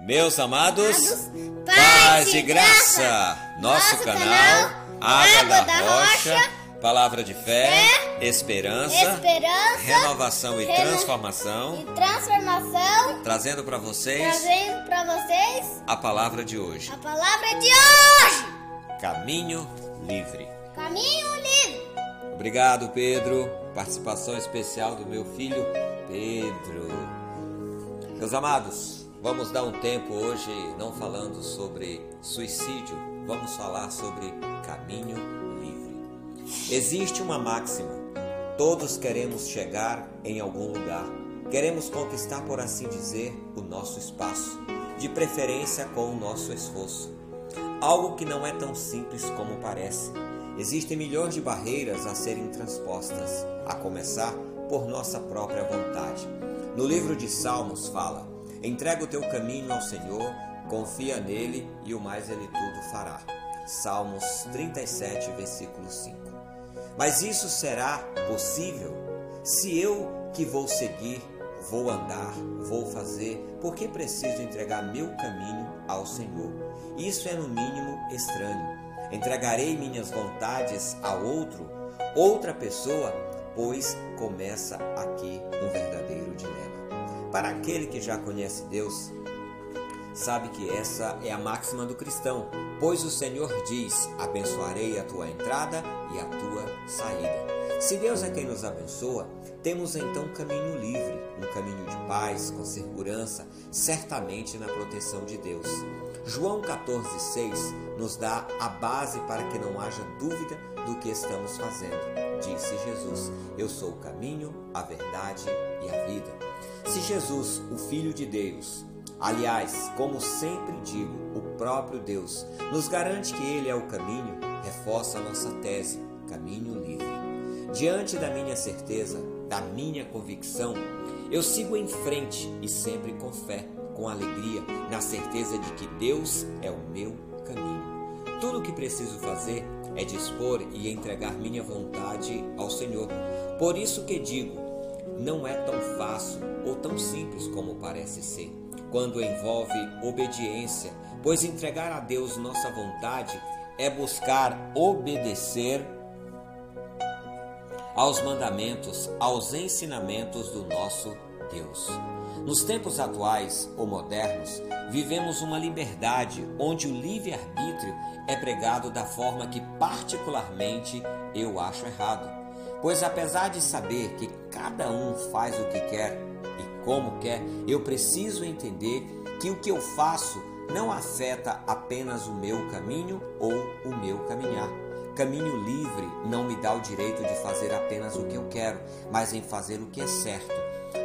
Meus amados, paz e graça, nosso canal Água da Rocha, palavra de fé, esperança, renovação e transformação, transformação, trazendo para vocês trazendo para vocês a palavra de hoje, a palavra de hoje. caminho livre. Caminho livre. Obrigado, Pedro. Participação especial do meu filho Pedro. Meus amados, vamos dar um tempo hoje não falando sobre suicídio, vamos falar sobre caminho livre. Existe uma máxima: todos queremos chegar em algum lugar, queremos conquistar, por assim dizer, o nosso espaço, de preferência com o nosso esforço. Algo que não é tão simples como parece. Existem milhões de barreiras a serem transpostas, a começar por nossa própria vontade. No livro de Salmos fala: entrega o teu caminho ao Senhor, confia nele e o mais ele tudo fará. Salmos 37, versículo 5. Mas isso será possível se eu que vou seguir, vou andar, vou fazer, porque preciso entregar meu caminho ao Senhor. Isso é no mínimo estranho. Entregarei minhas vontades a outro, outra pessoa, pois começa aqui um verdadeiro dilema. Para aquele que já conhece Deus, sabe que essa é a máxima do cristão, pois o Senhor diz: abençoarei a tua entrada e a tua saída. Se Deus é quem nos abençoa, temos então um caminho livre, um caminho de paz, com segurança, certamente na proteção de Deus. João 14,6 nos dá a base para que não haja dúvida do que estamos fazendo. Disse Jesus: Eu sou o caminho, a verdade e a vida. Se Jesus, o Filho de Deus, aliás, como sempre digo, o próprio Deus, nos garante que Ele é o caminho, reforça a nossa tese: caminho livre. Diante da minha certeza, da minha convicção, eu sigo em frente e sempre com fé, com alegria, na certeza de que Deus é o meu caminho. Tudo o que preciso fazer é dispor e entregar minha vontade ao Senhor. Por isso que digo, não é tão fácil ou tão simples como parece ser, quando envolve obediência, pois entregar a Deus nossa vontade é buscar obedecer aos mandamentos, aos ensinamentos do nosso Deus. Nos tempos atuais ou modernos, vivemos uma liberdade onde o livre-arbítrio é pregado da forma que, particularmente, eu acho errado. Pois, apesar de saber que cada um faz o que quer e como quer, eu preciso entender que o que eu faço não afeta apenas o meu caminho ou o meu caminhar. Caminho livre não me dá o direito de fazer apenas o que eu quero, mas em fazer o que é certo.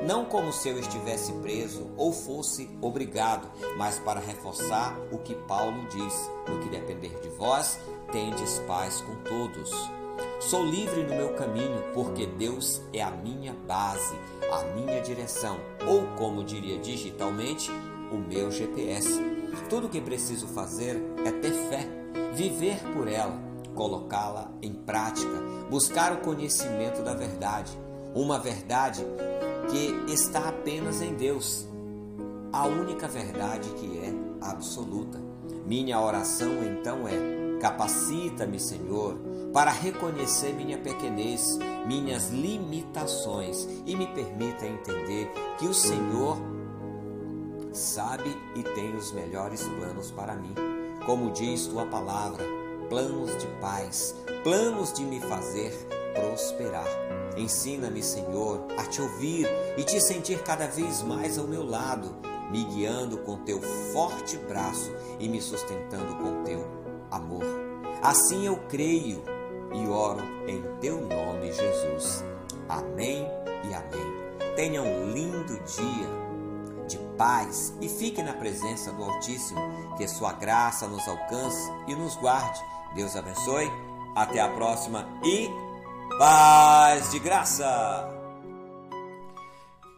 Não como se eu estivesse preso ou fosse obrigado, mas para reforçar o que Paulo diz: no que depender de vós, tendes paz com todos. Sou livre no meu caminho porque Deus é a minha base, a minha direção, ou como diria digitalmente, o meu GPS. Tudo o que preciso fazer é ter fé, viver por ela, colocá-la em prática, buscar o conhecimento da verdade, uma verdade que está apenas em Deus, a única verdade que é absoluta. Minha oração então é: capacita-me, Senhor, para reconhecer minha pequenez, minhas limitações e me permita entender que o Senhor sabe e tem os melhores planos para mim. Como diz tua palavra, planos de paz, planos de me fazer prosperar. Ensina-me, Senhor, a te ouvir e te sentir cada vez mais ao meu lado, me guiando com teu forte braço e me sustentando com teu amor. Assim eu creio e oro em teu nome, Jesus. Amém e amém. Tenha um lindo dia de paz e fique na presença do Altíssimo, que sua graça nos alcance e nos guarde. Deus abençoe. Até a próxima e paz de graça.